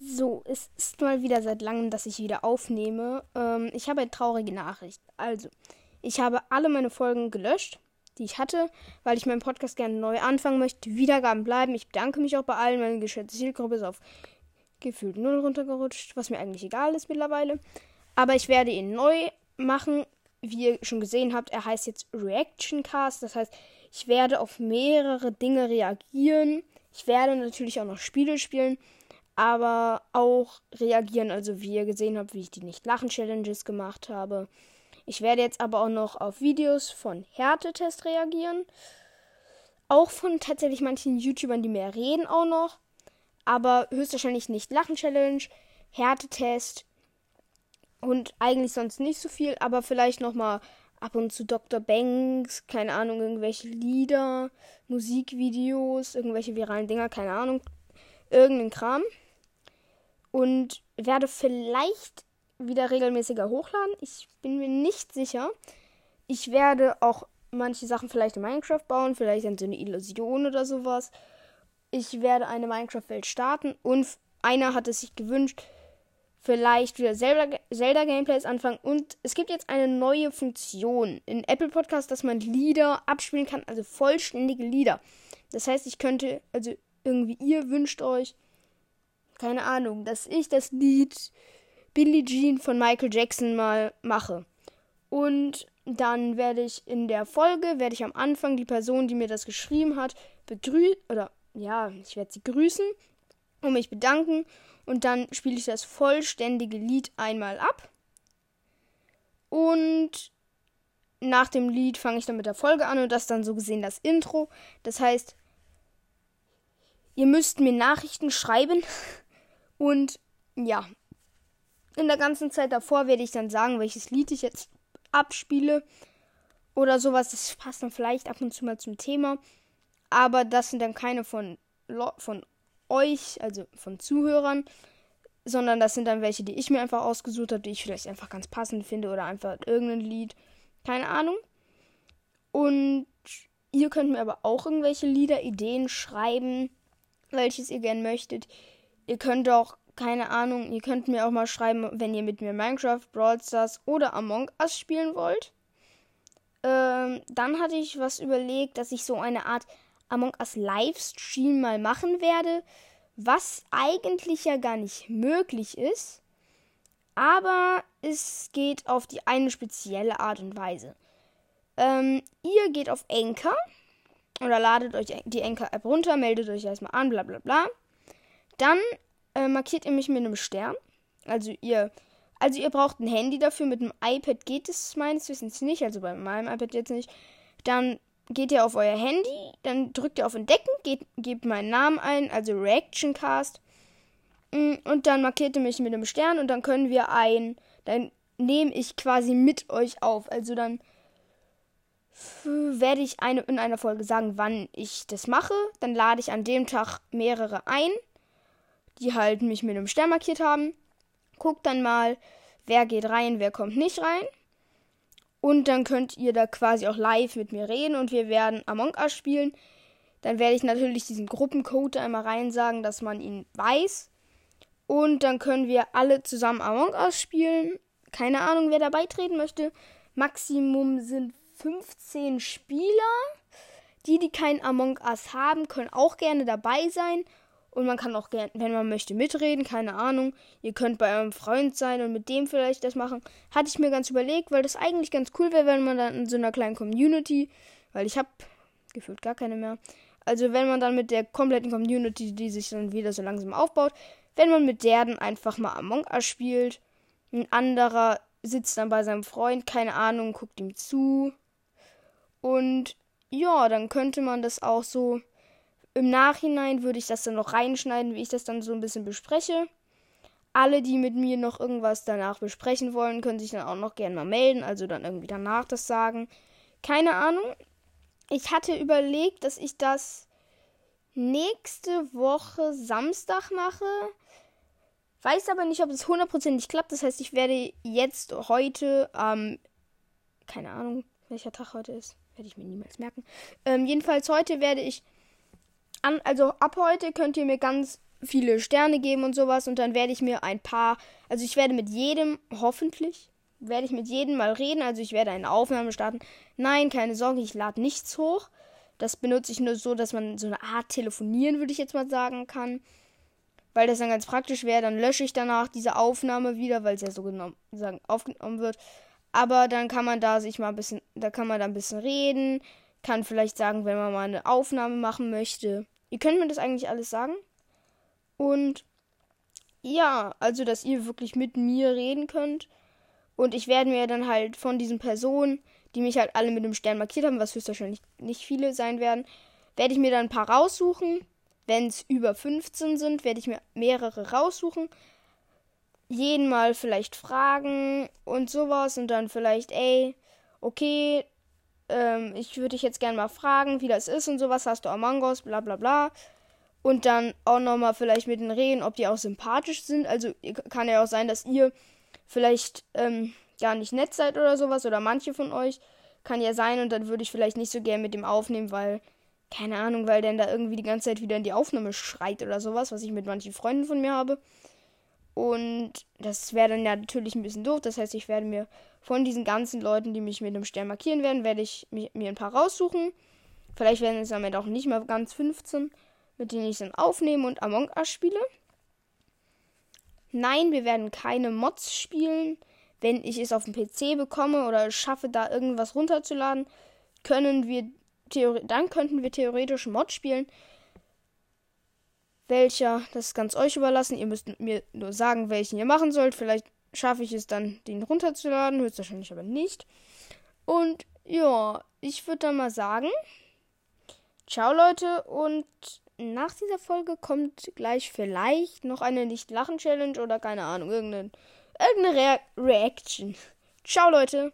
So, es ist mal wieder seit langem, dass ich wieder aufnehme. Ähm, ich habe eine traurige Nachricht. Also, ich habe alle meine Folgen gelöscht, die ich hatte, weil ich meinen Podcast gerne neu anfangen möchte. Wiedergaben bleiben. Ich bedanke mich auch bei allen. Meine geschätzte Zielgruppe ist auf gefühlt null runtergerutscht, was mir eigentlich egal ist mittlerweile. Aber ich werde ihn neu machen. Wie ihr schon gesehen habt, er heißt jetzt Reaction Cast. Das heißt, ich werde auf mehrere Dinge reagieren. Ich werde natürlich auch noch Spiele spielen aber auch reagieren. Also wie ihr gesehen habt, wie ich die Nicht-Lachen-Challenges gemacht habe. Ich werde jetzt aber auch noch auf Videos von Härtetest reagieren. Auch von tatsächlich manchen YouTubern, die mehr reden, auch noch. Aber höchstwahrscheinlich nicht Lachen-Challenge, Härtetest und eigentlich sonst nicht so viel, aber vielleicht nochmal ab und zu Dr. Banks, keine Ahnung, irgendwelche Lieder, Musikvideos, irgendwelche viralen Dinger, keine Ahnung, irgendeinen Kram und werde vielleicht wieder regelmäßiger hochladen. Ich bin mir nicht sicher. Ich werde auch manche Sachen vielleicht in Minecraft bauen, vielleicht so eine Illusion oder sowas. Ich werde eine Minecraft-Welt starten und einer hat es sich gewünscht, vielleicht wieder Zelda-Gameplays anfangen. Und es gibt jetzt eine neue Funktion in Apple Podcast, dass man Lieder abspielen kann, also vollständige Lieder. Das heißt, ich könnte, also irgendwie ihr wünscht euch keine Ahnung, dass ich das Lied Billie Jean von Michael Jackson mal mache. Und dann werde ich in der Folge, werde ich am Anfang die Person, die mir das geschrieben hat, begrüßen, oder ja, ich werde sie grüßen und mich bedanken. Und dann spiele ich das vollständige Lied einmal ab. Und nach dem Lied fange ich dann mit der Folge an und das dann so gesehen das Intro. Das heißt, ihr müsst mir Nachrichten schreiben. Und ja, in der ganzen Zeit davor werde ich dann sagen, welches Lied ich jetzt abspiele oder sowas. Das passt dann vielleicht ab und zu mal zum Thema. Aber das sind dann keine von, von euch, also von Zuhörern, sondern das sind dann welche, die ich mir einfach ausgesucht habe, die ich vielleicht einfach ganz passend finde oder einfach irgendein Lied. Keine Ahnung. Und ihr könnt mir aber auch irgendwelche Lieder, Ideen schreiben, welches ihr gern möchtet. Ihr könnt auch, keine Ahnung, ihr könnt mir auch mal schreiben, wenn ihr mit mir Minecraft, Brawl Stars oder Among Us spielen wollt. Ähm, dann hatte ich was überlegt, dass ich so eine Art Among Us Livestream mal machen werde, was eigentlich ja gar nicht möglich ist. Aber es geht auf die eine spezielle Art und Weise. Ähm, ihr geht auf Anchor oder ladet euch die Anchor-App runter, meldet euch erstmal an, bla bla bla. Dann äh, markiert ihr mich mit einem Stern. Also ihr, also ihr braucht ein Handy dafür. Mit einem iPad geht es meines Wissens nicht. Also bei meinem iPad jetzt nicht. Dann geht ihr auf euer Handy, dann drückt ihr auf Entdecken, geht, gebt meinen Namen ein, also Reactioncast. Mm, und dann markiert ihr mich mit einem Stern und dann können wir ein, dann nehme ich quasi mit euch auf. Also dann werde ich eine, in einer Folge sagen, wann ich das mache. Dann lade ich an dem Tag mehrere ein die halt mich mit einem Stern markiert haben. Guckt dann mal, wer geht rein, wer kommt nicht rein. Und dann könnt ihr da quasi auch live mit mir reden und wir werden Among Us spielen. Dann werde ich natürlich diesen Gruppencode einmal rein sagen, dass man ihn weiß. Und dann können wir alle zusammen Among Us spielen. Keine Ahnung, wer da beitreten möchte. Maximum sind 15 Spieler. Die, die kein Among Us haben, können auch gerne dabei sein. Und man kann auch gerne, wenn man möchte, mitreden, keine Ahnung. Ihr könnt bei eurem Freund sein und mit dem vielleicht das machen. Hatte ich mir ganz überlegt, weil das eigentlich ganz cool wäre, wenn man dann in so einer kleinen Community, weil ich habe gefühlt gar keine mehr. Also wenn man dann mit der kompletten Community, die sich dann wieder so langsam aufbaut, wenn man mit der dann einfach mal Among Us spielt, ein anderer sitzt dann bei seinem Freund, keine Ahnung, guckt ihm zu. Und ja, dann könnte man das auch so im Nachhinein würde ich das dann noch reinschneiden, wie ich das dann so ein bisschen bespreche. Alle, die mit mir noch irgendwas danach besprechen wollen, können sich dann auch noch gerne mal melden, also dann irgendwie danach das sagen. Keine Ahnung. Ich hatte überlegt, dass ich das nächste Woche Samstag mache. Weiß aber nicht, ob es hundertprozentig klappt. Das heißt, ich werde jetzt heute ähm, keine Ahnung, welcher Tag heute ist. Werde ich mir niemals merken. Ähm, jedenfalls heute werde ich an, also ab heute könnt ihr mir ganz viele Sterne geben und sowas. Und dann werde ich mir ein paar, also ich werde mit jedem, hoffentlich, werde ich mit jedem mal reden. Also ich werde eine Aufnahme starten. Nein, keine Sorge, ich lade nichts hoch. Das benutze ich nur so, dass man so eine Art telefonieren, würde ich jetzt mal sagen, kann. Weil das dann ganz praktisch wäre. Dann lösche ich danach diese Aufnahme wieder, weil es ja so genommen, sagen, aufgenommen wird. Aber dann kann man da sich mal ein bisschen, da kann man da ein bisschen reden. Kann vielleicht sagen, wenn man mal eine Aufnahme machen möchte. Ihr könnt mir das eigentlich alles sagen. Und ja, also, dass ihr wirklich mit mir reden könnt. Und ich werde mir dann halt von diesen Personen, die mich halt alle mit dem Stern markiert haben, was höchstwahrscheinlich nicht viele sein werden, werde ich mir dann ein paar raussuchen. Wenn es über 15 sind, werde ich mir mehrere raussuchen. Jeden mal vielleicht fragen und sowas und dann vielleicht, ey, okay, ähm, ich würde dich jetzt gerne mal fragen, wie das ist und sowas. Hast du Among Us, bla bla bla. Und dann auch nochmal vielleicht mit denen reden, ob die auch sympathisch sind. Also kann ja auch sein, dass ihr vielleicht ähm, gar nicht nett seid oder sowas. Oder manche von euch. Kann ja sein. Und dann würde ich vielleicht nicht so gern mit dem aufnehmen, weil, keine Ahnung, weil der da irgendwie die ganze Zeit wieder in die Aufnahme schreit oder sowas, was ich mit manchen Freunden von mir habe. Und das wäre dann ja natürlich ein bisschen doof. Das heißt, ich werde mir von diesen ganzen Leuten, die mich mit dem Stern markieren werden, werde ich mir ein paar raussuchen. Vielleicht werden es am Ende auch nicht mal ganz 15 mit denen ich dann aufnehme und Among Us spiele. Nein, wir werden keine Mods spielen. Wenn ich es auf dem PC bekomme oder schaffe, da irgendwas runterzuladen, können wir dann könnten wir theoretisch Mod spielen. Welcher, das ist ganz euch überlassen. Ihr müsst mir nur sagen, welchen ihr machen sollt. Vielleicht schaffe ich es dann, den runterzuladen. Höchstwahrscheinlich aber nicht. Und ja, ich würde dann mal sagen. Ciao Leute und nach dieser Folge kommt gleich vielleicht noch eine Nicht-Lachen-Challenge oder keine Ahnung, irgendeine, irgendeine Re Reaction. Ciao, Leute.